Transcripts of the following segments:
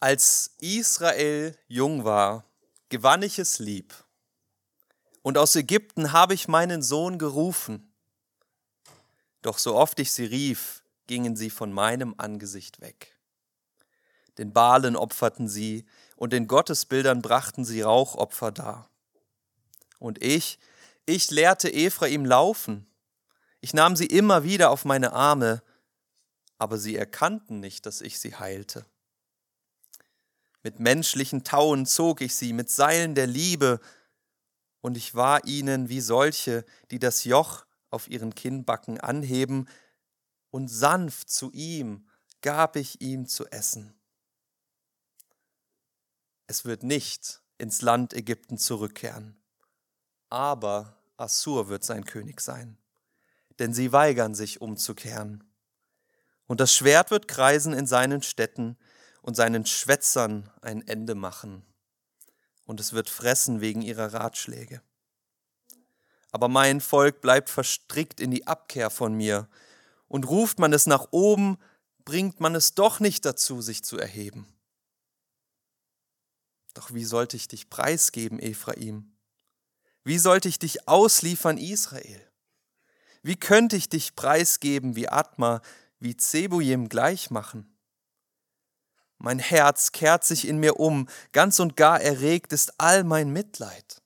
Als Israel jung war, gewann ich es lieb. Und aus Ägypten habe ich meinen Sohn gerufen. Doch so oft ich sie rief, gingen sie von meinem Angesicht weg. Den Balen opferten sie, und den Gottesbildern brachten sie Rauchopfer dar. Und ich, ich lehrte Ephraim laufen. Ich nahm sie immer wieder auf meine Arme, aber sie erkannten nicht, dass ich sie heilte. Mit menschlichen Tauen zog ich sie, mit Seilen der Liebe, und ich war ihnen wie solche, die das Joch auf ihren Kinnbacken anheben, und sanft zu ihm gab ich ihm zu essen. Es wird nicht ins Land Ägypten zurückkehren, aber Assur wird sein König sein, denn sie weigern sich umzukehren. Und das Schwert wird kreisen in seinen Städten und seinen Schwätzern ein Ende machen. Und es wird fressen wegen ihrer Ratschläge. Aber mein Volk bleibt verstrickt in die Abkehr von mir. Und ruft man es nach oben, bringt man es doch nicht dazu, sich zu erheben. Doch wie sollte ich dich preisgeben, Ephraim? Wie sollte ich dich ausliefern, Israel? Wie könnte ich dich preisgeben wie Atma, wie Zebujim gleich machen? Mein Herz kehrt sich in mir um, ganz und gar erregt ist all mein Mitleid.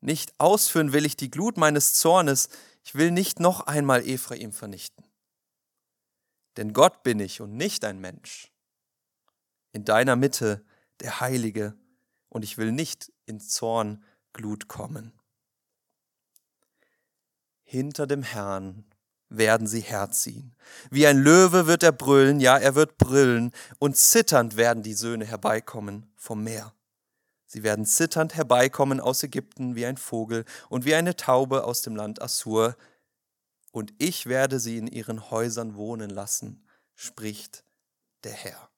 Nicht ausführen will ich die Glut meines Zornes, ich will nicht noch einmal Ephraim vernichten. Denn Gott bin ich und nicht ein Mensch. In deiner Mitte der Heilige, und ich will nicht in Zornglut kommen. Hinter dem Herrn werden sie herziehen. Wie ein Löwe wird er brüllen, ja, er wird brüllen, und zitternd werden die Söhne herbeikommen vom Meer. Sie werden zitternd herbeikommen aus Ägypten wie ein Vogel und wie eine Taube aus dem Land Assur, und ich werde sie in ihren Häusern wohnen lassen, spricht der Herr.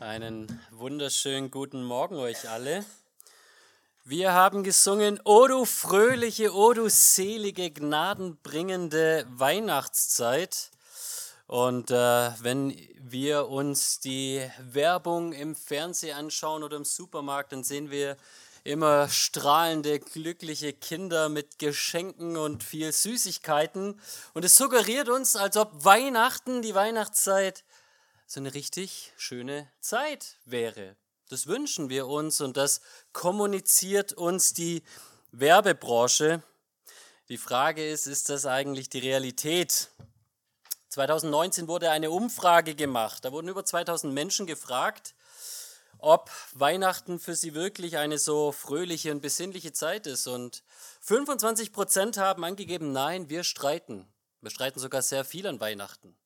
Einen wunderschönen guten Morgen euch alle. Wir haben gesungen, O du fröhliche, O du selige, gnadenbringende Weihnachtszeit. Und äh, wenn wir uns die Werbung im Fernsehen anschauen oder im Supermarkt, dann sehen wir immer strahlende, glückliche Kinder mit Geschenken und viel Süßigkeiten. Und es suggeriert uns, als ob Weihnachten, die Weihnachtszeit, so eine richtig schöne Zeit wäre. Das wünschen wir uns und das kommuniziert uns die Werbebranche. Die Frage ist, ist das eigentlich die Realität? 2019 wurde eine Umfrage gemacht. Da wurden über 2000 Menschen gefragt, ob Weihnachten für sie wirklich eine so fröhliche und besinnliche Zeit ist. Und 25 Prozent haben angegeben, nein, wir streiten. Wir streiten sogar sehr viel an Weihnachten.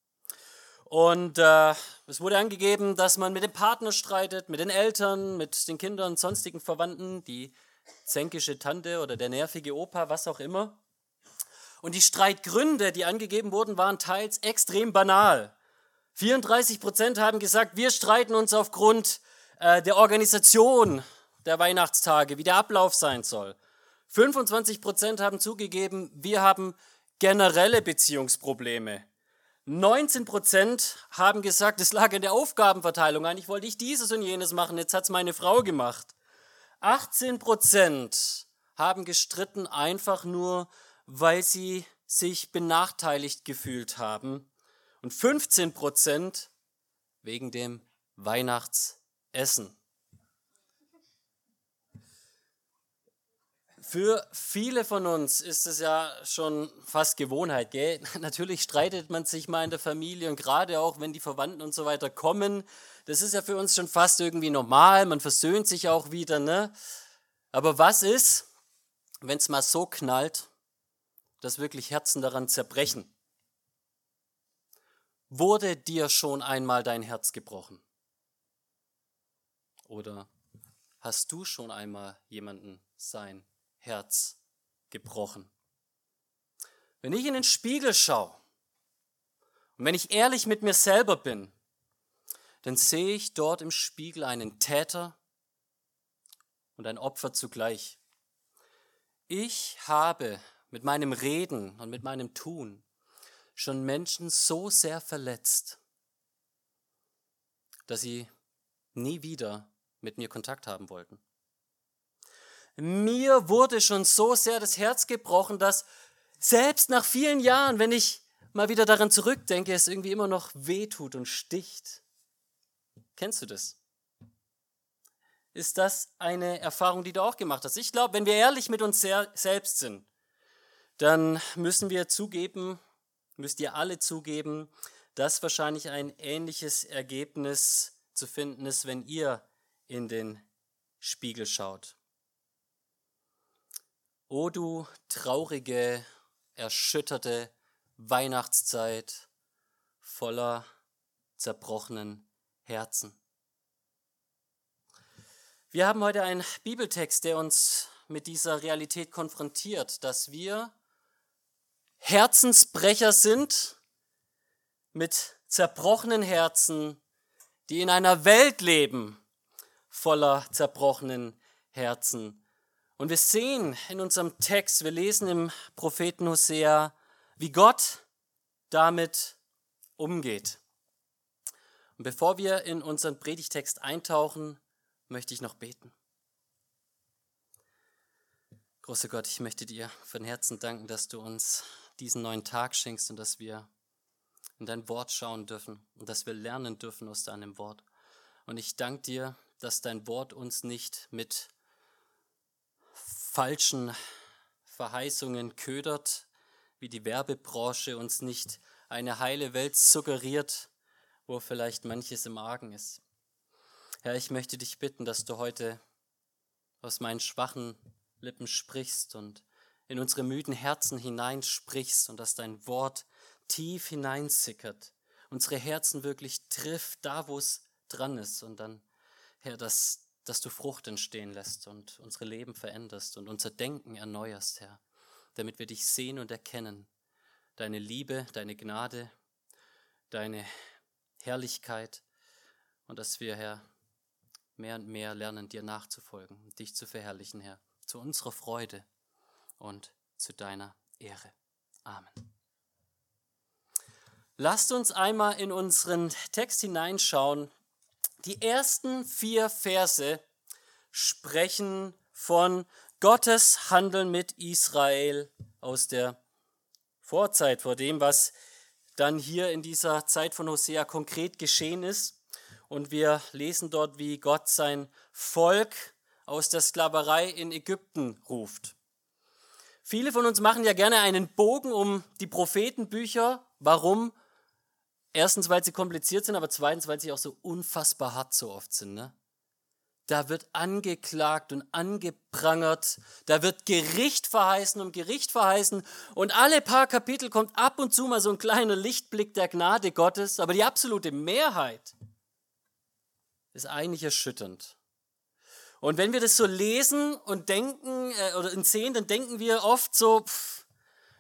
Und äh, es wurde angegeben, dass man mit dem Partner streitet, mit den Eltern, mit den Kindern, sonstigen Verwandten, die zänkische Tante oder der nervige Opa, was auch immer. Und die Streitgründe, die angegeben wurden, waren teils extrem banal. 34 Prozent haben gesagt, wir streiten uns aufgrund äh, der Organisation der Weihnachtstage, wie der Ablauf sein soll. 25 Prozent haben zugegeben, wir haben generelle Beziehungsprobleme. 19 Prozent haben gesagt, es lag in der Aufgabenverteilung. Eigentlich wollte ich dieses und jenes machen, jetzt hat es meine Frau gemacht. 18 Prozent haben gestritten einfach nur, weil sie sich benachteiligt gefühlt haben. Und 15 Prozent wegen dem Weihnachtsessen. Für viele von uns ist es ja schon fast Gewohnheit, gell? Natürlich streitet man sich mal in der Familie und gerade auch, wenn die Verwandten und so weiter kommen, das ist ja für uns schon fast irgendwie normal, man versöhnt sich auch wieder, ne? Aber was ist, wenn es mal so knallt, dass wirklich Herzen daran zerbrechen? Wurde dir schon einmal dein Herz gebrochen? Oder hast du schon einmal jemanden sein Herz gebrochen. Wenn ich in den Spiegel schaue und wenn ich ehrlich mit mir selber bin, dann sehe ich dort im Spiegel einen Täter und ein Opfer zugleich. Ich habe mit meinem Reden und mit meinem Tun schon Menschen so sehr verletzt, dass sie nie wieder mit mir Kontakt haben wollten. Mir wurde schon so sehr das Herz gebrochen, dass selbst nach vielen Jahren, wenn ich mal wieder daran zurückdenke, es irgendwie immer noch wehtut und sticht. Kennst du das? Ist das eine Erfahrung, die du auch gemacht hast? Ich glaube, wenn wir ehrlich mit uns selbst sind, dann müssen wir zugeben, müsst ihr alle zugeben, dass wahrscheinlich ein ähnliches Ergebnis zu finden ist, wenn ihr in den Spiegel schaut. O du traurige, erschütterte Weihnachtszeit voller zerbrochenen Herzen. Wir haben heute einen Bibeltext, der uns mit dieser Realität konfrontiert, dass wir Herzensbrecher sind mit zerbrochenen Herzen, die in einer Welt leben voller zerbrochenen Herzen. Und wir sehen in unserem Text, wir lesen im Propheten Hosea, wie Gott damit umgeht. Und bevor wir in unseren Predigtext eintauchen, möchte ich noch beten. Großer Gott, ich möchte dir von Herzen danken, dass du uns diesen neuen Tag schenkst und dass wir in dein Wort schauen dürfen und dass wir lernen dürfen aus deinem Wort. Und ich danke dir, dass dein Wort uns nicht mit falschen Verheißungen ködert, wie die Werbebranche uns nicht eine heile Welt suggeriert, wo vielleicht manches im Argen ist. Herr, ich möchte dich bitten, dass du heute aus meinen schwachen Lippen sprichst und in unsere müden Herzen hineinsprichst und dass dein Wort tief hineinsickert, unsere Herzen wirklich trifft, da wo es dran ist und dann, Herr, dass, dass du Frucht entstehen lässt und unsere Leben veränderst und unser Denken erneuerst, Herr damit wir dich sehen und erkennen. Deine Liebe, deine Gnade, deine Herrlichkeit und dass wir, Herr, mehr und mehr lernen, dir nachzufolgen, dich zu verherrlichen, Herr, zu unserer Freude und zu deiner Ehre. Amen. Lasst uns einmal in unseren Text hineinschauen. Die ersten vier Verse sprechen von Gottes Handeln mit Israel aus der Vorzeit, vor dem, was dann hier in dieser Zeit von Hosea konkret geschehen ist. Und wir lesen dort, wie Gott sein Volk aus der Sklaverei in Ägypten ruft. Viele von uns machen ja gerne einen Bogen um die Prophetenbücher. Warum? Erstens, weil sie kompliziert sind, aber zweitens, weil sie auch so unfassbar hart so oft sind. Ne? Da wird angeklagt und angeprangert. Da wird Gericht verheißen und Gericht verheißen. Und alle paar Kapitel kommt ab und zu mal so ein kleiner Lichtblick der Gnade Gottes. Aber die absolute Mehrheit ist eigentlich erschütternd. Und wenn wir das so lesen und denken äh, oder sehen, dann denken wir oft so, pff,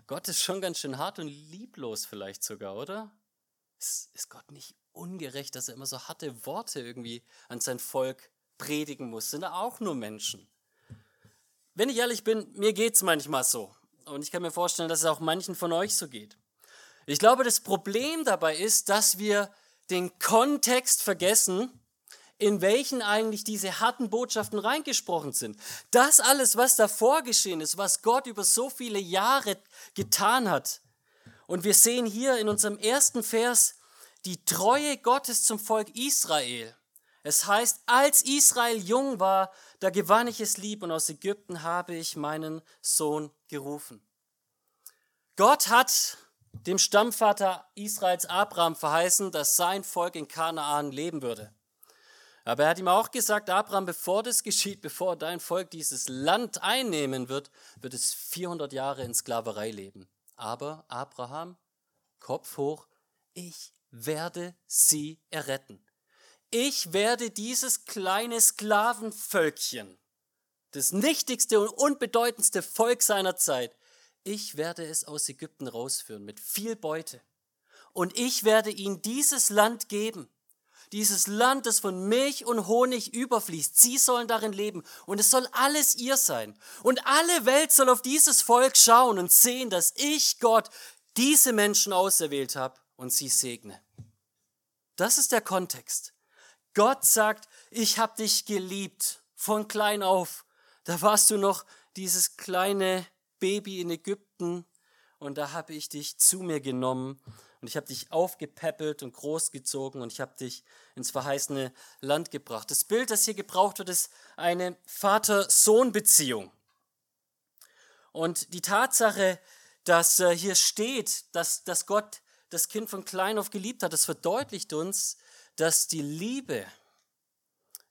Gott ist schon ganz schön hart und lieblos vielleicht sogar, oder? Ist, ist Gott nicht ungerecht, dass er immer so harte Worte irgendwie an sein Volk predigen muss, sind auch nur Menschen. Wenn ich ehrlich bin, mir geht es manchmal so. Und ich kann mir vorstellen, dass es auch manchen von euch so geht. Ich glaube, das Problem dabei ist, dass wir den Kontext vergessen, in welchen eigentlich diese harten Botschaften reingesprochen sind. Das alles, was davor geschehen ist, was Gott über so viele Jahre getan hat. Und wir sehen hier in unserem ersten Vers die Treue Gottes zum Volk Israel. Es heißt, als Israel jung war, da gewann ich es lieb und aus Ägypten habe ich meinen Sohn gerufen. Gott hat dem Stammvater Israels Abraham verheißen, dass sein Volk in Kanaan leben würde. Aber er hat ihm auch gesagt, Abraham, bevor das geschieht, bevor dein Volk dieses Land einnehmen wird, wird es 400 Jahre in Sklaverei leben. Aber Abraham, Kopf hoch, ich werde sie erretten ich werde dieses kleine Sklavenvölkchen, das nichtigste und unbedeutendste Volk seiner Zeit, ich werde es aus Ägypten rausführen mit viel Beute. Und ich werde ihnen dieses Land geben. Dieses Land, das von Milch und Honig überfließt. Sie sollen darin leben. Und es soll alles ihr sein. Und alle Welt soll auf dieses Volk schauen und sehen, dass ich Gott diese Menschen auserwählt habe und sie segne. Das ist der Kontext. Gott sagt, ich habe dich geliebt von klein auf. Da warst du noch dieses kleine Baby in Ägypten und da habe ich dich zu mir genommen und ich habe dich aufgepäppelt und großgezogen und ich habe dich ins verheißene Land gebracht. Das Bild, das hier gebraucht wird, ist eine Vater-Sohn-Beziehung. Und die Tatsache, dass äh, hier steht, dass, dass Gott das Kind von klein auf geliebt hat, das verdeutlicht uns, dass die Liebe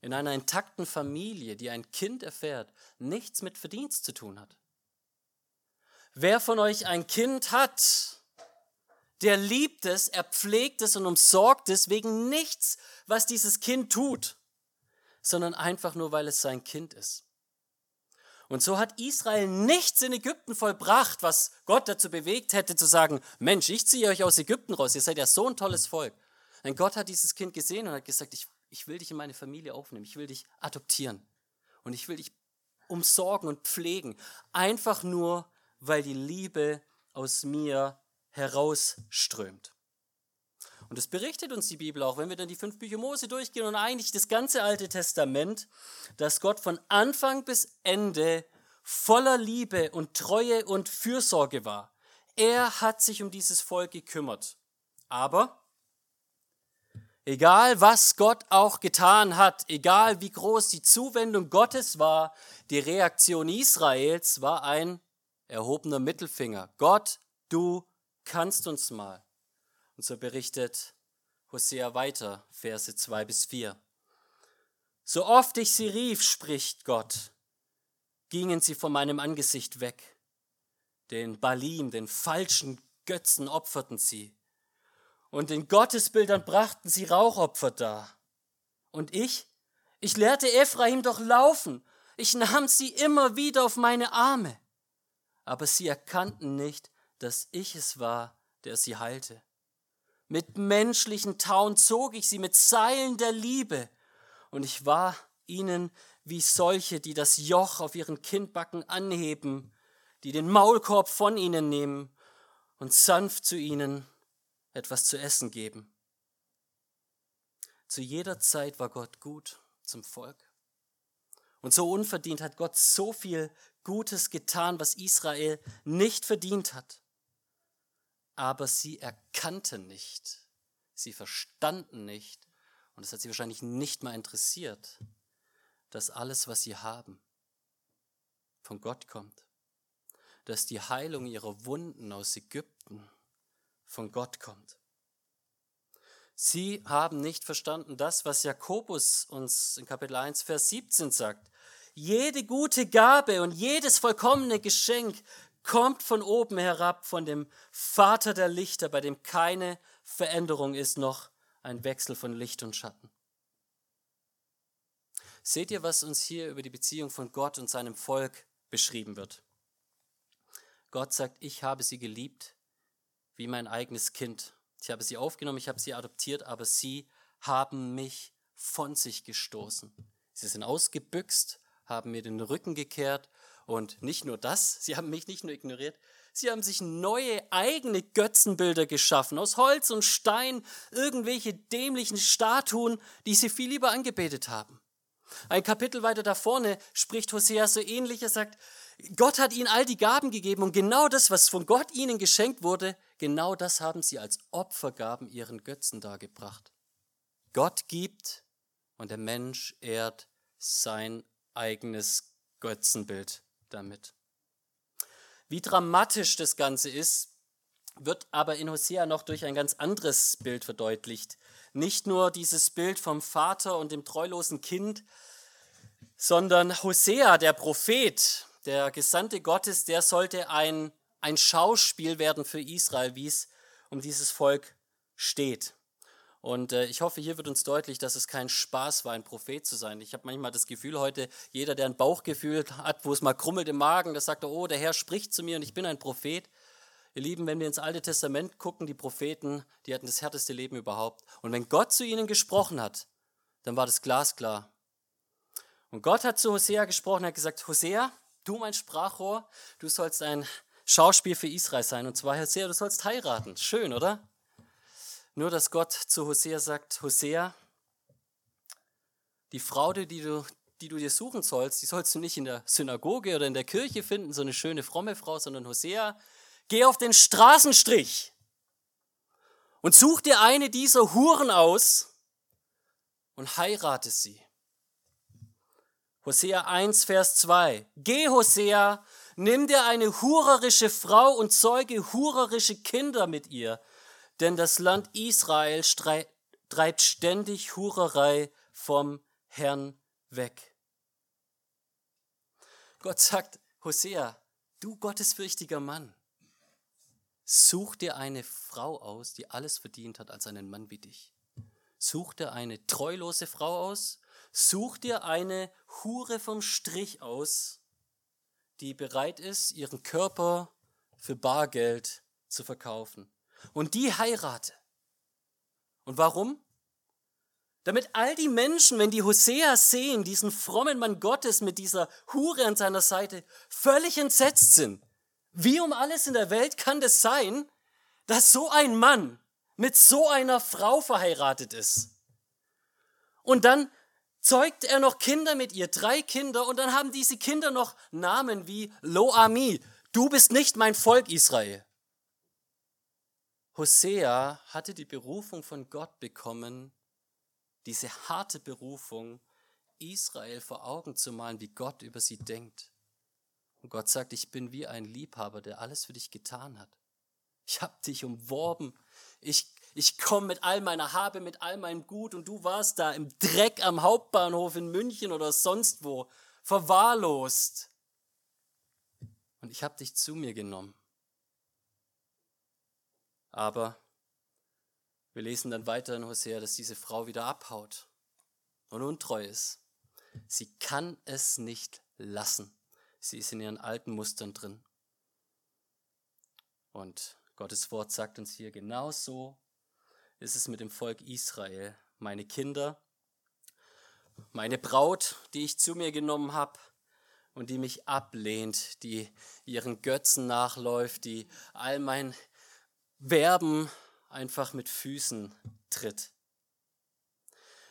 in einer intakten Familie, die ein Kind erfährt, nichts mit Verdienst zu tun hat. Wer von euch ein Kind hat, der liebt es, er pflegt es und umsorgt es wegen nichts, was dieses Kind tut, sondern einfach nur, weil es sein Kind ist. Und so hat Israel nichts in Ägypten vollbracht, was Gott dazu bewegt hätte zu sagen, Mensch, ich ziehe euch aus Ägypten raus, ihr seid ja so ein tolles Volk. Denn Gott hat dieses Kind gesehen und hat gesagt, ich, ich will dich in meine Familie aufnehmen, ich will dich adoptieren und ich will dich umsorgen und pflegen. Einfach nur, weil die Liebe aus mir herausströmt. Und das berichtet uns die Bibel auch, wenn wir dann die fünf Bücher Mose durchgehen und eigentlich das ganze Alte Testament, dass Gott von Anfang bis Ende voller Liebe und Treue und Fürsorge war. Er hat sich um dieses Volk gekümmert. Aber egal was Gott auch getan hat, egal wie groß die Zuwendung Gottes war, die Reaktion Israels war ein erhobener Mittelfinger. Gott, du kannst uns mal. Und so berichtet Hosea weiter, Verse 2 bis 4. So oft ich sie rief, spricht Gott, gingen sie von meinem Angesicht weg. Den Balim, den falschen Götzen opferten sie. Und den Gottesbildern brachten sie Rauchopfer dar. Und ich, ich lehrte Ephraim doch laufen. Ich nahm sie immer wieder auf meine Arme. Aber sie erkannten nicht, dass ich es war, der sie heilte. Mit menschlichen Tauen zog ich sie mit Seilen der Liebe, und ich war ihnen wie solche, die das Joch auf ihren Kindbacken anheben, die den Maulkorb von ihnen nehmen und sanft zu ihnen etwas zu essen geben. Zu jeder Zeit war Gott gut zum Volk. Und so unverdient hat Gott so viel Gutes getan, was Israel nicht verdient hat aber sie erkannten nicht, sie verstanden nicht, und es hat sie wahrscheinlich nicht mal interessiert, dass alles, was sie haben, von Gott kommt, dass die Heilung ihrer Wunden aus Ägypten von Gott kommt. Sie haben nicht verstanden das, was Jakobus uns in Kapitel 1, Vers 17 sagt. Jede gute Gabe und jedes vollkommene Geschenk kommt von oben herab, von dem Vater der Lichter, bei dem keine Veränderung ist, noch ein Wechsel von Licht und Schatten. Seht ihr, was uns hier über die Beziehung von Gott und seinem Volk beschrieben wird? Gott sagt, ich habe sie geliebt wie mein eigenes Kind. Ich habe sie aufgenommen, ich habe sie adoptiert, aber sie haben mich von sich gestoßen. Sie sind ausgebüxt, haben mir den Rücken gekehrt und nicht nur das, sie haben mich nicht nur ignoriert, sie haben sich neue eigene Götzenbilder geschaffen, aus Holz und Stein, irgendwelche dämlichen Statuen, die sie viel lieber angebetet haben. Ein Kapitel weiter da vorne spricht Hosea so ähnlich, er sagt, Gott hat ihnen all die Gaben gegeben und genau das, was von Gott ihnen geschenkt wurde, genau das haben sie als Opfergaben ihren Götzen dargebracht. Gott gibt und der Mensch ehrt sein eigenes Götzenbild damit. Wie dramatisch das Ganze ist, wird aber in Hosea noch durch ein ganz anderes Bild verdeutlicht. Nicht nur dieses Bild vom Vater und dem treulosen Kind, sondern Hosea, der Prophet, der Gesandte Gottes, der sollte ein, ein Schauspiel werden für Israel, wie es um dieses Volk steht. Und äh, ich hoffe, hier wird uns deutlich, dass es kein Spaß war, ein Prophet zu sein. Ich habe manchmal das Gefühl heute, jeder, der ein Bauchgefühl hat, wo es mal krummelt im Magen, der sagt, oh, der Herr spricht zu mir und ich bin ein Prophet. Ihr Lieben, wenn wir ins Alte Testament gucken, die Propheten, die hatten das härteste Leben überhaupt. Und wenn Gott zu ihnen gesprochen hat, dann war das glasklar. Und Gott hat zu Hosea gesprochen, er hat gesagt, Hosea, du mein Sprachrohr, du sollst ein Schauspiel für Israel sein. Und zwar, Hosea, du sollst heiraten. Schön, oder? Nur, dass Gott zu Hosea sagt, Hosea, die Frau, die du, die du dir suchen sollst, die sollst du nicht in der Synagoge oder in der Kirche finden, so eine schöne, fromme Frau, sondern Hosea, geh auf den Straßenstrich und such dir eine dieser Huren aus und heirate sie. Hosea 1, Vers 2. Geh, Hosea, nimm dir eine hurerische Frau und zeuge hurerische Kinder mit ihr, denn das Land Israel treibt ständig Hurerei vom Herrn weg. Gott sagt, Hosea, du gottesfürchtiger Mann, such dir eine Frau aus, die alles verdient hat als einen Mann wie dich. Such dir eine treulose Frau aus, such dir eine Hure vom Strich aus, die bereit ist, ihren Körper für Bargeld zu verkaufen. Und die heirate. Und warum? Damit all die Menschen, wenn die Hosea sehen, diesen frommen Mann Gottes mit dieser Hure an seiner Seite, völlig entsetzt sind. Wie um alles in der Welt kann das sein, dass so ein Mann mit so einer Frau verheiratet ist? Und dann zeugt er noch Kinder mit ihr, drei Kinder, und dann haben diese Kinder noch Namen wie Loami, du bist nicht mein Volk Israel. Hosea hatte die Berufung von Gott bekommen, diese harte Berufung, Israel vor Augen zu malen, wie Gott über sie denkt. Und Gott sagt, ich bin wie ein Liebhaber, der alles für dich getan hat. Ich habe dich umworben. Ich, ich komme mit all meiner Habe, mit all meinem Gut und du warst da im Dreck am Hauptbahnhof in München oder sonst wo, verwahrlost. Und ich habe dich zu mir genommen. Aber wir lesen dann weiter in Hosea, dass diese Frau wieder abhaut und untreu ist. Sie kann es nicht lassen. Sie ist in ihren alten Mustern drin. Und Gottes Wort sagt uns hier, genauso ist es mit dem Volk Israel. Meine Kinder, meine Braut, die ich zu mir genommen habe und die mich ablehnt, die ihren Götzen nachläuft, die all mein Verben einfach mit Füßen tritt.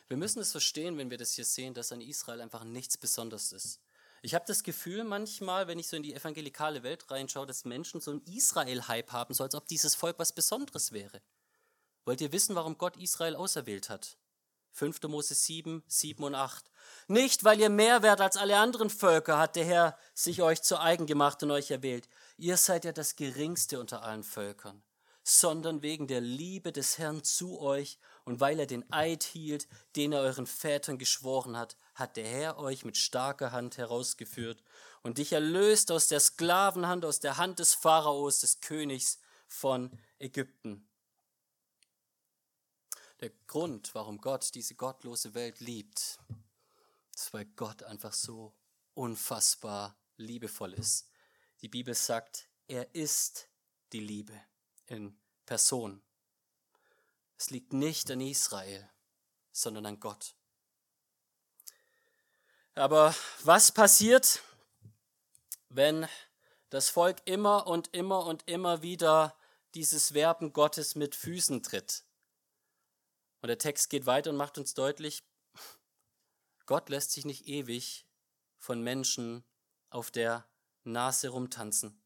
Wir müssen es verstehen, wenn wir das hier sehen, dass an Israel einfach nichts Besonderes ist. Ich habe das Gefühl manchmal, wenn ich so in die evangelikale Welt reinschaue, dass Menschen so einen Israel-Hype haben, so als ob dieses Volk was Besonderes wäre. Wollt ihr wissen, warum Gott Israel auserwählt hat? 5. Mose 7, 7 und 8. Nicht, weil ihr mehr wert als alle anderen Völker hat der Herr sich euch zu eigen gemacht und euch erwählt. Ihr seid ja das geringste unter allen Völkern sondern wegen der Liebe des Herrn zu euch und weil er den Eid hielt, den er euren Vätern geschworen hat, hat der Herr euch mit starker Hand herausgeführt und dich erlöst aus der Sklavenhand, aus der Hand des Pharaos, des Königs von Ägypten. Der Grund, warum Gott diese gottlose Welt liebt, ist, weil Gott einfach so unfassbar liebevoll ist. Die Bibel sagt, er ist die Liebe in Person. Es liegt nicht an Israel, sondern an Gott. Aber was passiert, wenn das Volk immer und immer und immer wieder dieses Werben Gottes mit Füßen tritt? Und der Text geht weiter und macht uns deutlich, Gott lässt sich nicht ewig von Menschen auf der Nase rumtanzen.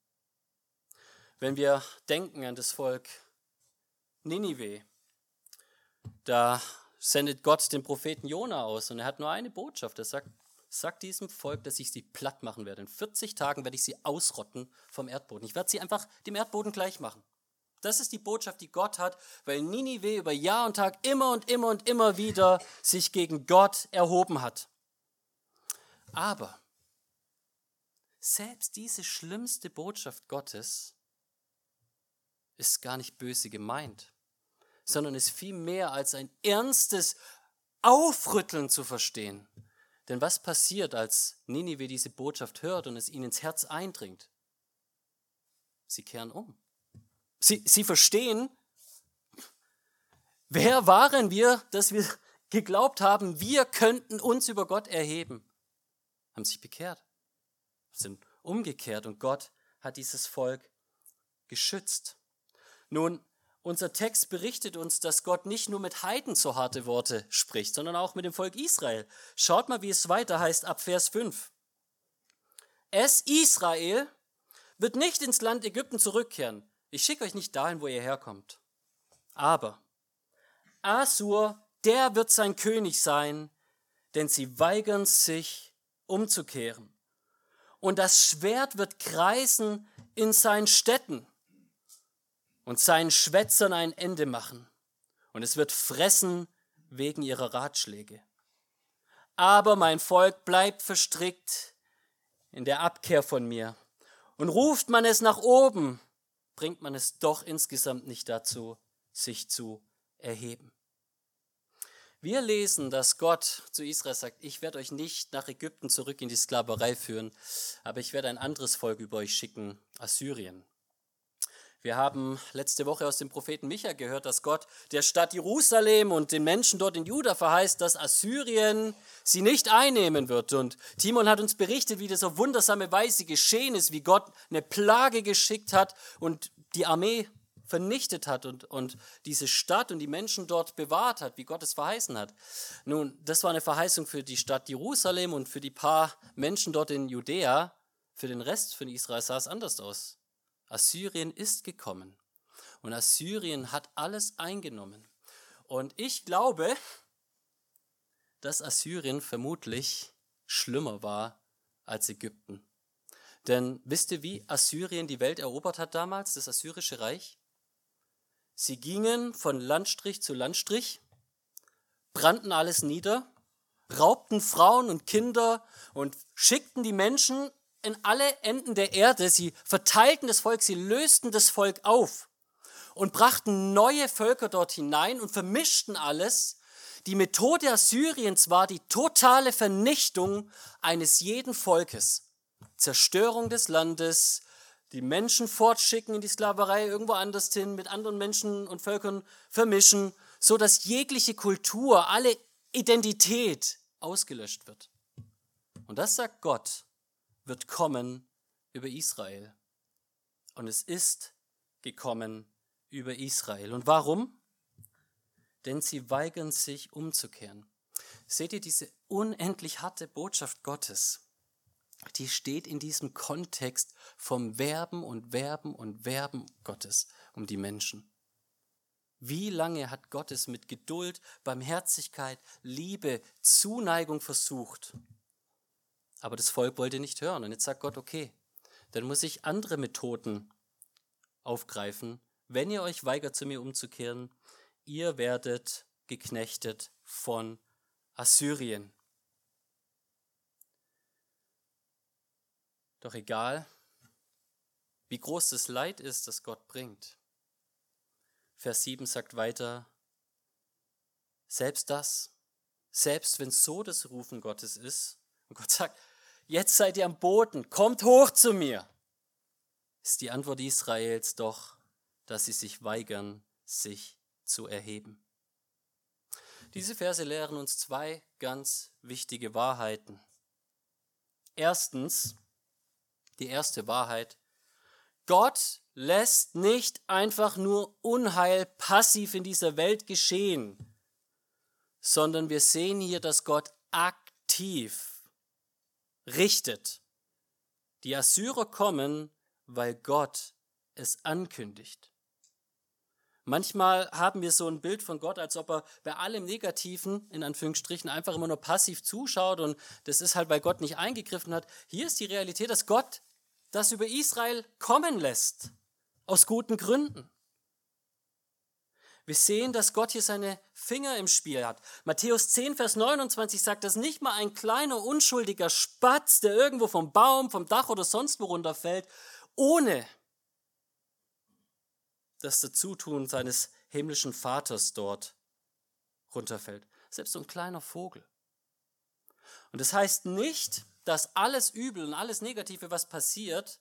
Wenn wir denken an das Volk Ninive, da sendet Gott den Propheten Jona aus und er hat nur eine Botschaft. Er sagt, sagt diesem Volk, dass ich sie platt machen werde. In 40 Tagen werde ich sie ausrotten vom Erdboden. Ich werde sie einfach dem Erdboden gleich machen. Das ist die Botschaft, die Gott hat, weil Ninive über Jahr und Tag immer und immer und immer wieder sich gegen Gott erhoben hat. Aber selbst diese schlimmste Botschaft Gottes ist gar nicht böse gemeint, sondern ist viel mehr als ein ernstes Aufrütteln zu verstehen. Denn was passiert, als Ninive diese Botschaft hört und es ihnen ins Herz eindringt? Sie kehren um. Sie, sie verstehen, wer waren wir, dass wir geglaubt haben, wir könnten uns über Gott erheben. Haben sich bekehrt, sind umgekehrt und Gott hat dieses Volk geschützt. Nun, unser Text berichtet uns, dass Gott nicht nur mit Heiden so harte Worte spricht, sondern auch mit dem Volk Israel. Schaut mal, wie es weiter heißt ab Vers 5. Es, Israel, wird nicht ins Land Ägypten zurückkehren. Ich schicke euch nicht dahin, wo ihr herkommt. Aber Asur, der wird sein König sein, denn sie weigern sich umzukehren. Und das Schwert wird kreisen in seinen Städten und seinen Schwätzern ein Ende machen. Und es wird fressen wegen ihrer Ratschläge. Aber mein Volk bleibt verstrickt in der Abkehr von mir. Und ruft man es nach oben, bringt man es doch insgesamt nicht dazu, sich zu erheben. Wir lesen, dass Gott zu Israel sagt, ich werde euch nicht nach Ägypten zurück in die Sklaverei führen, aber ich werde ein anderes Volk über euch schicken, Assyrien. Wir haben letzte Woche aus dem Propheten Micha gehört, dass Gott der Stadt Jerusalem und den Menschen dort in Juda verheißt, dass Assyrien sie nicht einnehmen wird. Und Timon hat uns berichtet, wie das auf wundersame Weise geschehen ist, wie Gott eine Plage geschickt hat und die Armee vernichtet hat und, und diese Stadt und die Menschen dort bewahrt hat, wie Gott es verheißen hat. Nun, das war eine Verheißung für die Stadt Jerusalem und für die paar Menschen dort in Judäa. Für den Rest von Israel sah es anders aus. Assyrien ist gekommen und Assyrien hat alles eingenommen. Und ich glaube, dass Assyrien vermutlich schlimmer war als Ägypten. Denn wisst ihr, wie Assyrien die Welt erobert hat damals, das assyrische Reich? Sie gingen von Landstrich zu Landstrich, brannten alles nieder, raubten Frauen und Kinder und schickten die Menschen in alle Enden der Erde. Sie verteilten das Volk, sie lösten das Volk auf und brachten neue Völker dort hinein und vermischten alles. Die Methode Assyriens war die totale Vernichtung eines jeden Volkes. Zerstörung des Landes, die Menschen fortschicken in die Sklaverei irgendwo anders hin, mit anderen Menschen und Völkern vermischen, so dass jegliche Kultur, alle Identität ausgelöscht wird. Und das sagt Gott wird kommen über Israel. Und es ist gekommen über Israel. Und warum? Denn sie weigern sich umzukehren. Seht ihr diese unendlich harte Botschaft Gottes? Die steht in diesem Kontext vom Werben und Werben und Werben Gottes um die Menschen. Wie lange hat Gott es mit Geduld, Barmherzigkeit, Liebe, Zuneigung versucht? Aber das Volk wollte nicht hören. Und jetzt sagt Gott, okay, dann muss ich andere Methoden aufgreifen. Wenn ihr euch weigert, zu mir umzukehren, ihr werdet geknechtet von Assyrien. Doch egal, wie groß das Leid ist, das Gott bringt. Vers 7 sagt weiter, selbst das, selbst wenn so das Rufen Gottes ist, und Gott sagt, jetzt seid ihr am Boden, kommt hoch zu mir, ist die Antwort Israels doch, dass sie sich weigern, sich zu erheben. Diese Verse lehren uns zwei ganz wichtige Wahrheiten. Erstens, die erste Wahrheit, Gott lässt nicht einfach nur Unheil passiv in dieser Welt geschehen, sondern wir sehen hier, dass Gott aktiv richtet. Die Assyrer kommen, weil Gott es ankündigt. Manchmal haben wir so ein Bild von Gott, als ob er bei allem Negativen, in Anführungsstrichen, einfach immer nur passiv zuschaut und das ist halt, weil Gott nicht eingegriffen hat. Hier ist die Realität, dass Gott das über Israel kommen lässt, aus guten Gründen. Wir sehen, dass Gott hier seine Finger im Spiel hat. Matthäus 10, Vers 29 sagt, dass nicht mal ein kleiner unschuldiger Spatz, der irgendwo vom Baum, vom Dach oder sonst wo runterfällt, ohne das Dazutun seines himmlischen Vaters dort runterfällt. Selbst so ein kleiner Vogel. Und das heißt nicht, dass alles Übel und alles Negative, was passiert,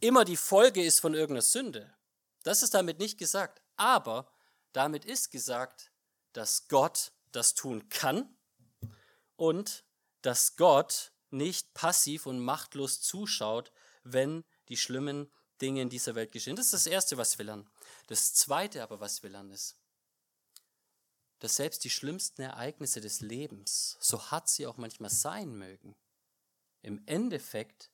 immer die Folge ist von irgendeiner Sünde. Das ist damit nicht gesagt. Aber damit ist gesagt, dass Gott das tun kann und dass Gott nicht passiv und machtlos zuschaut, wenn die schlimmen Dinge in dieser Welt geschehen. Das ist das Erste, was wir lernen. Das Zweite aber, was wir lernen, ist, dass selbst die schlimmsten Ereignisse des Lebens, so hart sie auch manchmal sein mögen, im Endeffekt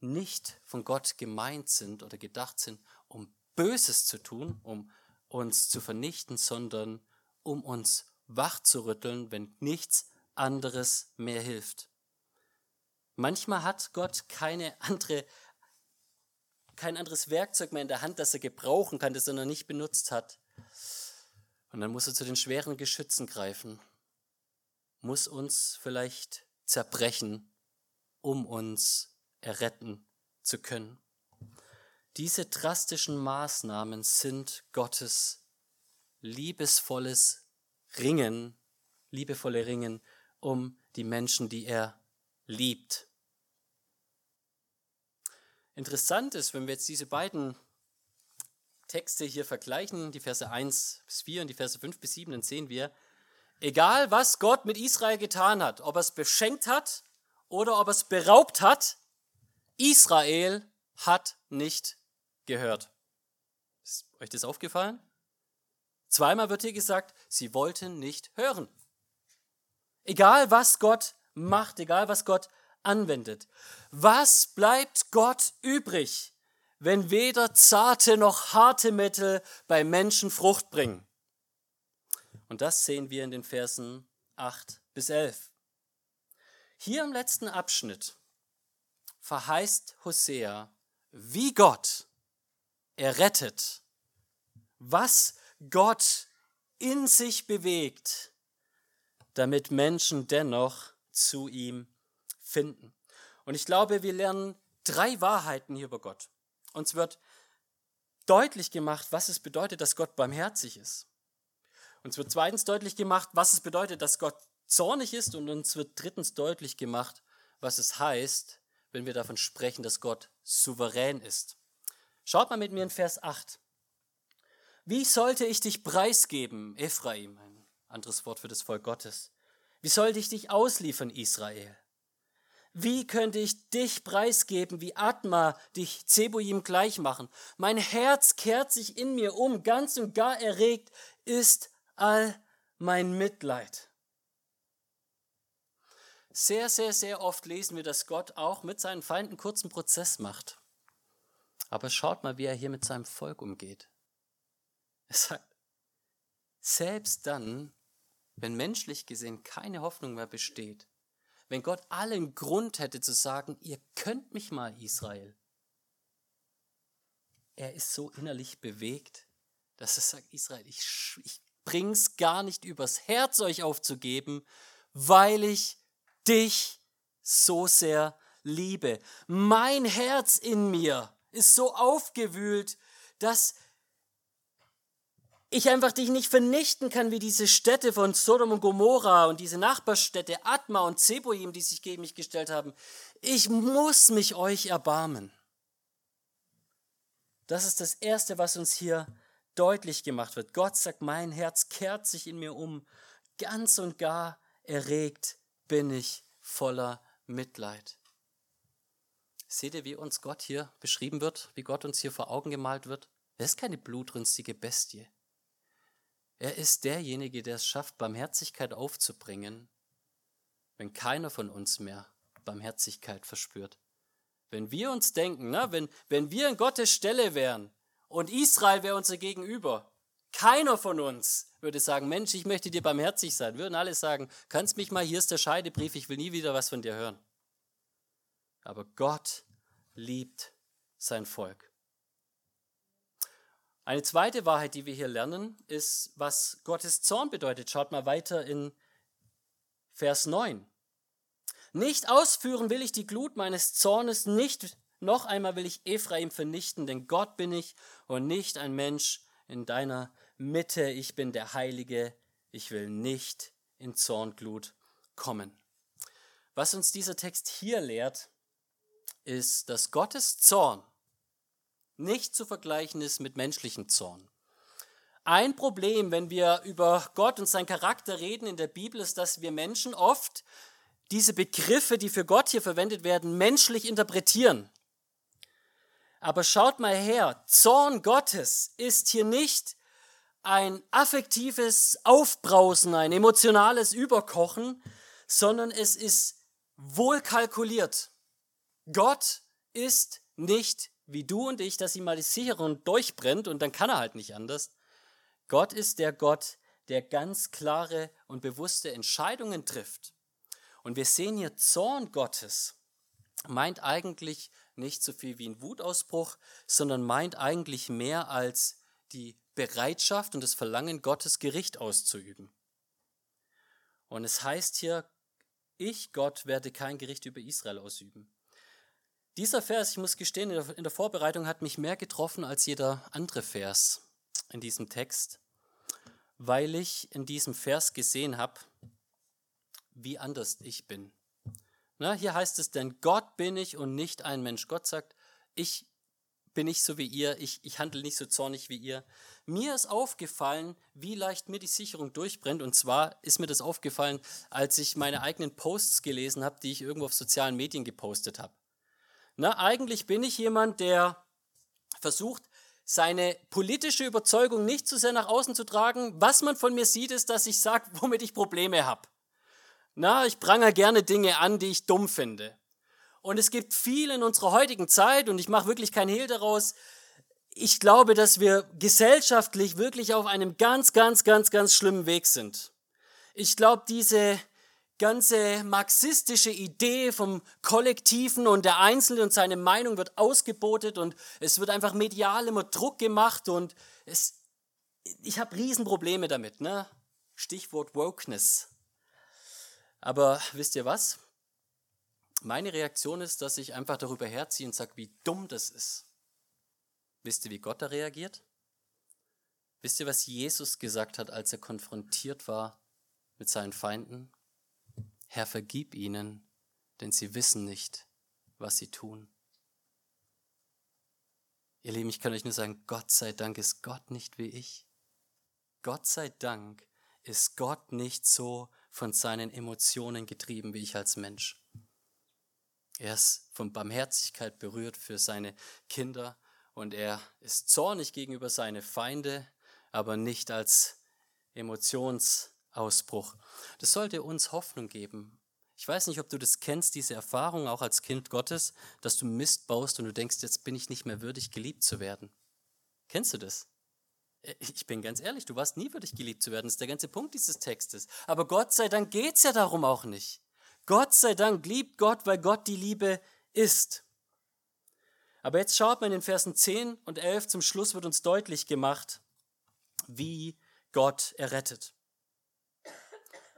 nicht von Gott gemeint sind oder gedacht sind, um Böses zu tun, um uns zu vernichten, sondern um uns wach zu rütteln, wenn nichts anderes mehr hilft. Manchmal hat Gott keine andere, kein anderes Werkzeug mehr in der Hand, das er gebrauchen kann, das er noch nicht benutzt hat. Und dann muss er zu den schweren Geschützen greifen, muss uns vielleicht zerbrechen, um uns erretten zu können. Diese drastischen Maßnahmen sind Gottes liebesvolles Ringen, liebevolle Ringen um die Menschen, die er liebt. Interessant ist, wenn wir jetzt diese beiden Texte hier vergleichen, die Verse 1 bis 4 und die Verse 5 bis 7, dann sehen wir, egal was Gott mit Israel getan hat, ob er es beschenkt hat oder ob er es beraubt hat, Israel hat nicht gehört. Ist euch das aufgefallen? Zweimal wird hier gesagt, sie wollten nicht hören. Egal was Gott macht, egal was Gott anwendet. Was bleibt Gott übrig, wenn weder zarte noch harte Mittel bei Menschen Frucht bringen? Und das sehen wir in den Versen 8 bis 11. Hier im letzten Abschnitt verheißt Hosea, wie Gott errettet, was Gott in sich bewegt, damit Menschen dennoch zu ihm finden. Und ich glaube, wir lernen drei Wahrheiten hier über Gott. Uns wird deutlich gemacht, was es bedeutet, dass Gott barmherzig ist. Uns wird zweitens deutlich gemacht, was es bedeutet, dass Gott zornig ist. Und uns wird drittens deutlich gemacht, was es heißt, wenn wir davon sprechen, dass Gott souverän ist. Schaut mal mit mir in Vers 8. Wie sollte ich dich preisgeben, Ephraim, ein anderes Wort für das Volk Gottes? Wie sollte ich dich ausliefern, Israel? Wie könnte ich dich preisgeben, wie Atma dich Zeboim gleich machen? Mein Herz kehrt sich in mir um, ganz und gar erregt ist all mein Mitleid. Sehr, sehr, sehr oft lesen wir, dass Gott auch mit seinen Feinden kurzen Prozess macht. Aber schaut mal, wie er hier mit seinem Volk umgeht. Er sagt, selbst dann, wenn menschlich gesehen keine Hoffnung mehr besteht, wenn Gott allen Grund hätte zu sagen, ihr könnt mich mal, Israel. Er ist so innerlich bewegt, dass er sagt, Israel, ich, ich bring's gar nicht übers Herz, euch aufzugeben, weil ich dich so sehr liebe. Mein Herz in mir ist so aufgewühlt, dass ich einfach dich nicht vernichten kann wie diese Städte von Sodom und Gomorra und diese Nachbarstädte Atma und Zeboim, die sich gegen mich gestellt haben. Ich muss mich euch erbarmen. Das ist das Erste, was uns hier deutlich gemacht wird. Gott sagt, mein Herz kehrt sich in mir um. Ganz und gar erregt bin ich voller Mitleid. Seht ihr, wie uns Gott hier beschrieben wird, wie Gott uns hier vor Augen gemalt wird? Er ist keine blutrünstige Bestie. Er ist derjenige, der es schafft, Barmherzigkeit aufzubringen, wenn keiner von uns mehr Barmherzigkeit verspürt. Wenn wir uns denken, na, wenn, wenn wir in Gottes Stelle wären und Israel wäre unser Gegenüber, keiner von uns würde sagen, Mensch, ich möchte dir barmherzig sein. Würden alle sagen, kannst mich mal, hier ist der Scheidebrief, ich will nie wieder was von dir hören. Aber Gott liebt sein Volk. Eine zweite Wahrheit, die wir hier lernen, ist, was Gottes Zorn bedeutet. Schaut mal weiter in Vers 9. Nicht ausführen will ich die Glut meines Zornes, nicht noch einmal will ich Ephraim vernichten, denn Gott bin ich und nicht ein Mensch in deiner Mitte. Ich bin der Heilige, ich will nicht in Zornglut kommen. Was uns dieser Text hier lehrt, ist, dass Gottes Zorn nicht zu vergleichen ist mit menschlichem Zorn. Ein Problem, wenn wir über Gott und seinen Charakter reden in der Bibel, ist, dass wir Menschen oft diese Begriffe, die für Gott hier verwendet werden, menschlich interpretieren. Aber schaut mal her, Zorn Gottes ist hier nicht ein affektives Aufbrausen, ein emotionales Überkochen, sondern es ist wohl kalkuliert. Gott ist nicht wie du und ich, dass ihm mal die Sicherung durchbrennt und dann kann er halt nicht anders. Gott ist der Gott, der ganz klare und bewusste Entscheidungen trifft. Und wir sehen hier Zorn Gottes meint eigentlich nicht so viel wie ein Wutausbruch, sondern meint eigentlich mehr als die Bereitschaft und das Verlangen Gottes Gericht auszuüben. Und es heißt hier, ich, Gott, werde kein Gericht über Israel ausüben. Dieser Vers, ich muss gestehen, in der Vorbereitung hat mich mehr getroffen als jeder andere Vers in diesem Text, weil ich in diesem Vers gesehen habe, wie anders ich bin. Na, hier heißt es, denn Gott bin ich und nicht ein Mensch. Gott sagt, ich bin nicht so wie ihr, ich, ich handle nicht so zornig wie ihr. Mir ist aufgefallen, wie leicht mir die Sicherung durchbrennt. Und zwar ist mir das aufgefallen, als ich meine eigenen Posts gelesen habe, die ich irgendwo auf sozialen Medien gepostet habe. Na, eigentlich bin ich jemand, der versucht, seine politische Überzeugung nicht zu sehr nach außen zu tragen. Was man von mir sieht, ist, dass ich sage, womit ich Probleme habe. Na, ich prangere gerne Dinge an, die ich dumm finde. Und es gibt viel in unserer heutigen Zeit, und ich mache wirklich kein Hehl daraus, ich glaube, dass wir gesellschaftlich wirklich auf einem ganz, ganz, ganz, ganz schlimmen Weg sind. Ich glaube, diese ganze marxistische Idee vom Kollektiven und der Einzelne und seine Meinung wird ausgebotet und es wird einfach medial immer Druck gemacht und es, ich habe Riesenprobleme damit. Ne? Stichwort Wokeness. Aber wisst ihr was? Meine Reaktion ist, dass ich einfach darüber herziehe und sage, wie dumm das ist. Wisst ihr, wie Gott da reagiert? Wisst ihr, was Jesus gesagt hat, als er konfrontiert war mit seinen Feinden? Herr, vergib ihnen, denn sie wissen nicht, was sie tun. Ihr Lieben, ich kann euch nur sagen, Gott sei Dank ist Gott nicht wie ich. Gott sei Dank ist Gott nicht so von seinen Emotionen getrieben wie ich als Mensch. Er ist von Barmherzigkeit berührt für seine Kinder und er ist zornig gegenüber seine Feinde, aber nicht als Emotionsausbruch. Das sollte uns Hoffnung geben. Ich weiß nicht, ob du das kennst, diese Erfahrung auch als Kind Gottes, dass du Mist baust und du denkst, jetzt bin ich nicht mehr würdig, geliebt zu werden. Kennst du das? Äh, ich bin ganz ehrlich, du warst nie würdig geliebt zu werden. Das ist der ganze Punkt dieses Textes. Aber Gott sei Dank geht es ja darum auch nicht. Gott sei Dank liebt Gott, weil Gott die Liebe ist. Aber jetzt schaut man in den Versen 10 und 11, zum Schluss wird uns deutlich gemacht, wie Gott errettet.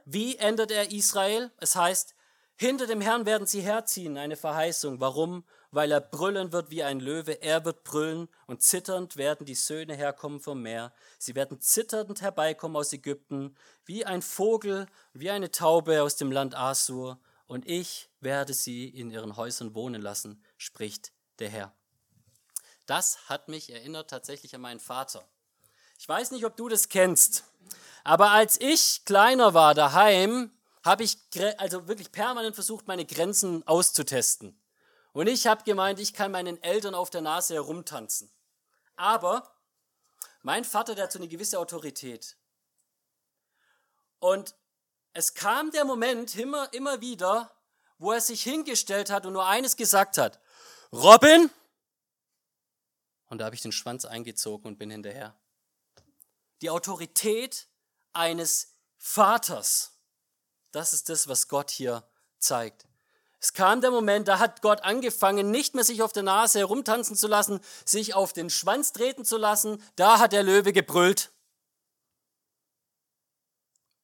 Wie ändert er Israel? Es heißt, hinter dem Herrn werden sie herziehen, eine Verheißung. Warum? weil er brüllen wird wie ein Löwe. Er wird brüllen und zitternd werden die Söhne herkommen vom Meer. Sie werden zitternd herbeikommen aus Ägypten, wie ein Vogel, wie eine Taube aus dem Land Asur. Und ich werde sie in ihren Häusern wohnen lassen, spricht der Herr. Das hat mich erinnert tatsächlich an meinen Vater. Ich weiß nicht, ob du das kennst, aber als ich kleiner war daheim, habe ich also wirklich permanent versucht, meine Grenzen auszutesten. Und ich habe gemeint, ich kann meinen Eltern auf der Nase herumtanzen. Aber mein Vater, der hat so eine gewisse Autorität. Und es kam der Moment immer, immer wieder, wo er sich hingestellt hat und nur eines gesagt hat. Robin! Und da habe ich den Schwanz eingezogen und bin hinterher. Die Autorität eines Vaters. Das ist das, was Gott hier zeigt. Es kam der Moment, da hat Gott angefangen, nicht mehr sich auf der Nase herumtanzen zu lassen, sich auf den Schwanz treten zu lassen. Da hat der Löwe gebrüllt.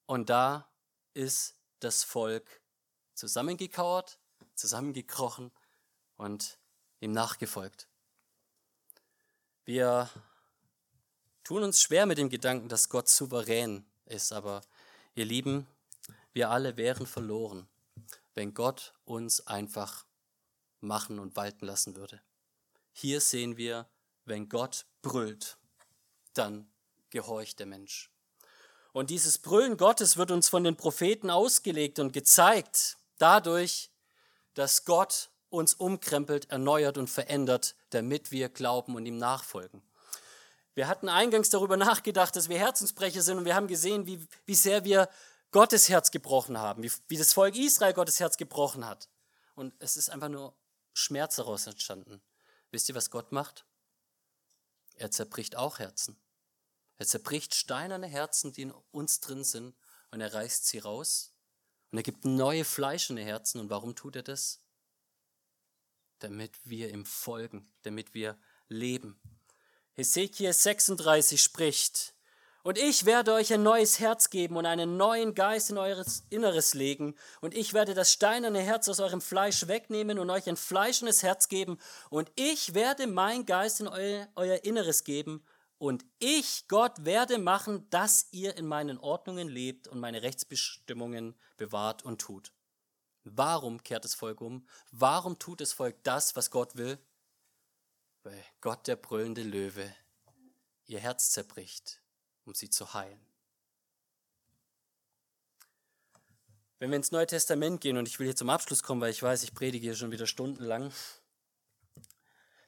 Und da ist das Volk zusammengekauert, zusammengekrochen und ihm nachgefolgt. Wir tun uns schwer mit dem Gedanken, dass Gott souverän ist, aber ihr Lieben, wir alle wären verloren wenn Gott uns einfach machen und walten lassen würde. Hier sehen wir, wenn Gott brüllt, dann gehorcht der Mensch. Und dieses Brüllen Gottes wird uns von den Propheten ausgelegt und gezeigt dadurch, dass Gott uns umkrempelt, erneuert und verändert damit wir glauben und ihm nachfolgen. Wir hatten eingangs darüber nachgedacht, dass wir Herzensbrecher sind und wir haben gesehen, wie, wie sehr wir Gottes Herz gebrochen haben, wie, wie das Volk Israel Gottes Herz gebrochen hat. Und es ist einfach nur Schmerz daraus entstanden. Wisst ihr, was Gott macht? Er zerbricht auch Herzen. Er zerbricht steinerne Herzen, die in uns drin sind, und er reißt sie raus. Und er gibt neue fleischende Herzen. Und warum tut er das? Damit wir ihm folgen, damit wir leben. Hesekiel 36 spricht, und ich werde euch ein neues Herz geben und einen neuen Geist in eures Inneres legen. Und ich werde das steinerne Herz aus eurem Fleisch wegnehmen und euch ein fleischendes Herz geben. Und ich werde mein Geist in euer, euer Inneres geben. Und ich, Gott, werde machen, dass ihr in meinen Ordnungen lebt und meine Rechtsbestimmungen bewahrt und tut. Warum kehrt das Volk um? Warum tut das Volk das, was Gott will? Weil Gott, der brüllende Löwe, ihr Herz zerbricht um sie zu heilen. Wenn wir ins Neue Testament gehen, und ich will hier zum Abschluss kommen, weil ich weiß, ich predige hier schon wieder stundenlang,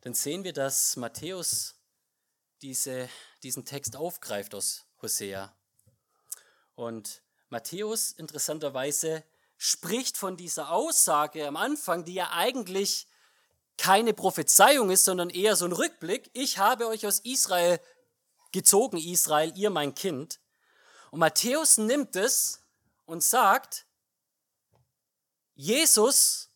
dann sehen wir, dass Matthäus diese, diesen Text aufgreift aus Hosea. Und Matthäus interessanterweise spricht von dieser Aussage am Anfang, die ja eigentlich keine Prophezeiung ist, sondern eher so ein Rückblick. Ich habe euch aus Israel gezogen, Israel, ihr mein Kind. Und Matthäus nimmt es und sagt, Jesus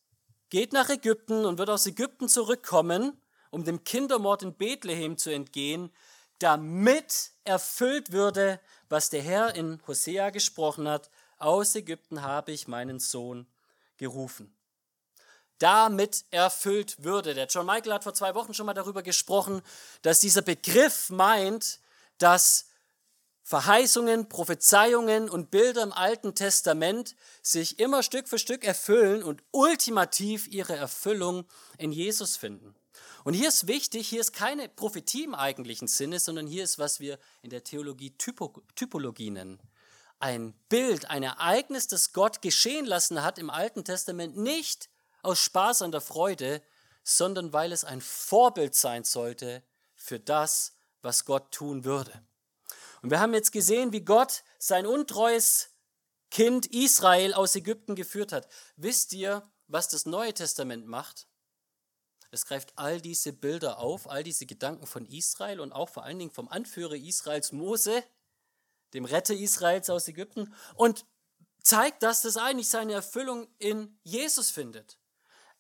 geht nach Ägypten und wird aus Ägypten zurückkommen, um dem Kindermord in Bethlehem zu entgehen, damit erfüllt würde, was der Herr in Hosea gesprochen hat, aus Ägypten habe ich meinen Sohn gerufen. Damit erfüllt würde. Der John Michael hat vor zwei Wochen schon mal darüber gesprochen, dass dieser Begriff meint, dass Verheißungen, Prophezeiungen und Bilder im Alten Testament sich immer Stück für Stück erfüllen und ultimativ ihre Erfüllung in Jesus finden. Und hier ist wichtig, hier ist keine Prophetie im eigentlichen Sinne, sondern hier ist, was wir in der Theologie Typo, Typologie nennen. Ein Bild, ein Ereignis, das Gott geschehen lassen hat im Alten Testament, nicht aus Spaß an der Freude, sondern weil es ein Vorbild sein sollte für das, was Gott tun würde. Und wir haben jetzt gesehen, wie Gott sein untreues Kind Israel aus Ägypten geführt hat. Wisst ihr, was das Neue Testament macht? Es greift all diese Bilder auf, all diese Gedanken von Israel und auch vor allen Dingen vom Anführer Israels Mose, dem Retter Israels aus Ägypten, und zeigt, dass das eigentlich seine Erfüllung in Jesus findet.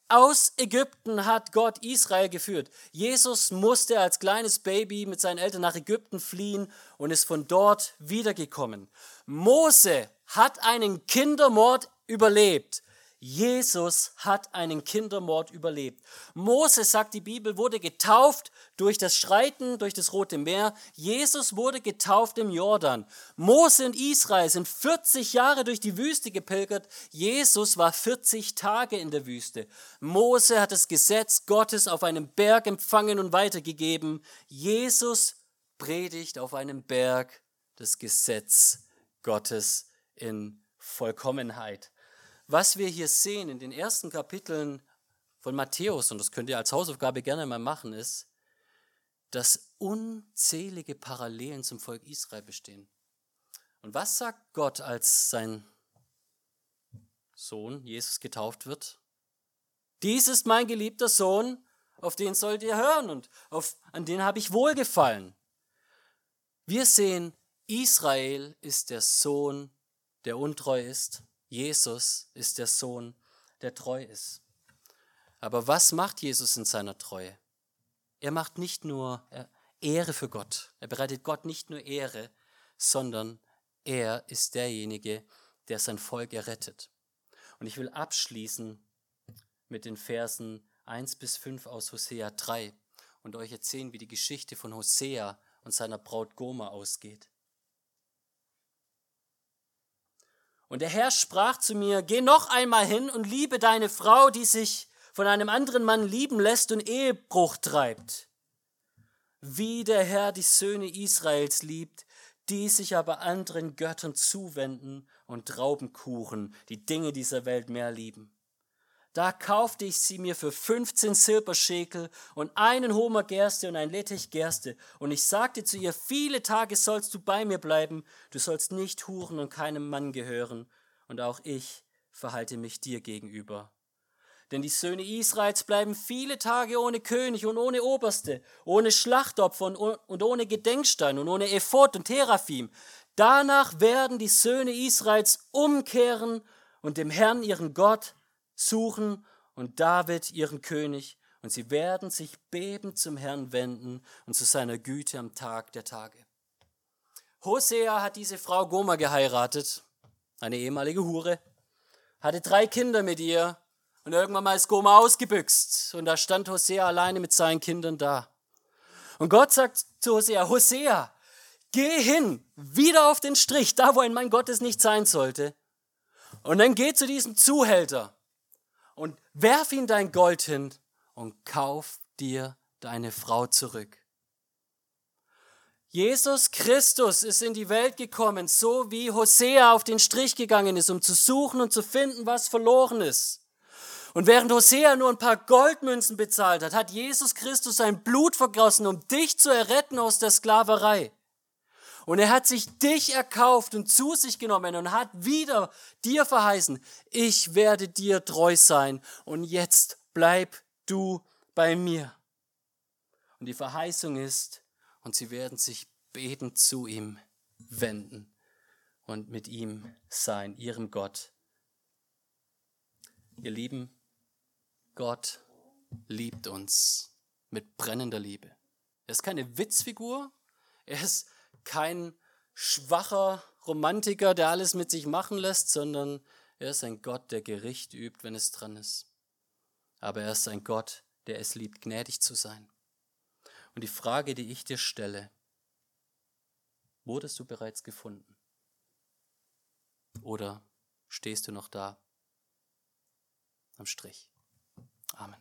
Aus Ägypten hat Gott Israel geführt. Jesus musste als kleines Baby mit seinen Eltern nach Ägypten fliehen und ist von dort wiedergekommen. Mose hat einen Kindermord überlebt. Jesus hat einen Kindermord überlebt. Mose, sagt die Bibel, wurde getauft durch das Schreiten durch das Rote Meer. Jesus wurde getauft im Jordan. Mose und Israel sind 40 Jahre durch die Wüste gepilgert. Jesus war 40 Tage in der Wüste. Mose hat das Gesetz Gottes auf einem Berg empfangen und weitergegeben. Jesus predigt auf einem Berg das Gesetz Gottes in Vollkommenheit was wir hier sehen in den ersten Kapiteln von Matthäus, und das könnt ihr als Hausaufgabe gerne mal machen, ist, dass unzählige Parallelen zum Volk Israel bestehen. Und was sagt Gott, als sein Sohn Jesus getauft wird? Dies ist mein geliebter Sohn, auf den sollt ihr hören und auf, an den habe ich wohlgefallen. Wir sehen, Israel ist der Sohn, der untreu ist. Jesus ist der Sohn, der treu ist. Aber was macht Jesus in seiner Treue? Er macht nicht nur äh, Ehre für Gott. Er bereitet Gott nicht nur Ehre, sondern er ist derjenige, der sein Volk errettet. Und ich will abschließen mit den Versen 1 bis 5 aus Hosea 3 und euch erzählen, wie die Geschichte von Hosea und seiner Braut Goma ausgeht. Und der Herr sprach zu mir, geh noch einmal hin und liebe deine Frau, die sich von einem anderen Mann lieben lässt und Ehebruch treibt. Wie der Herr die Söhne Israels liebt, die sich aber anderen Göttern zuwenden und Traubenkuchen, die Dinge dieser Welt mehr lieben. Da kaufte ich sie mir für 15 Silberschekel und einen Homer Gerste und ein Lettich Gerste. Und ich sagte zu ihr, viele Tage sollst du bei mir bleiben, du sollst nicht huren und keinem Mann gehören. Und auch ich verhalte mich dir gegenüber. Denn die Söhne Israels bleiben viele Tage ohne König und ohne Oberste, ohne Schlachtopfer und ohne Gedenkstein und ohne Ephod und Teraphim. Danach werden die Söhne Israels umkehren und dem Herrn ihren Gott suchen und David ihren König, und sie werden sich bebend zum Herrn wenden und zu seiner Güte am Tag der Tage. Hosea hat diese Frau Goma geheiratet, eine ehemalige Hure, hatte drei Kinder mit ihr und irgendwann mal ist Goma ausgebüxt und da stand Hosea alleine mit seinen Kindern da. Und Gott sagt zu Hosea, Hosea, geh hin, wieder auf den Strich, da wo ein Mann Gottes nicht sein sollte. Und dann geh zu diesem Zuhälter und werf ihm dein Gold hin und kauf dir deine Frau zurück. Jesus Christus ist in die Welt gekommen, so wie Hosea auf den Strich gegangen ist, um zu suchen und zu finden, was verloren ist. Und während Hosea nur ein paar Goldmünzen bezahlt hat, hat Jesus Christus sein Blut vergossen, um dich zu erretten aus der Sklaverei. Und er hat sich dich erkauft und zu sich genommen und hat wieder dir verheißen, ich werde dir treu sein und jetzt bleib du bei mir. Und die Verheißung ist, und sie werden sich betend zu ihm wenden und mit ihm sein, ihrem Gott. Ihr Lieben, Gott liebt uns mit brennender Liebe. Er ist keine Witzfigur, er ist kein schwacher Romantiker, der alles mit sich machen lässt, sondern er ist ein Gott, der Gericht übt, wenn es dran ist. Aber er ist ein Gott, der es liebt, gnädig zu sein. Und die Frage, die ich dir stelle, wurdest du bereits gefunden? Oder stehst du noch da am Strich? Amen.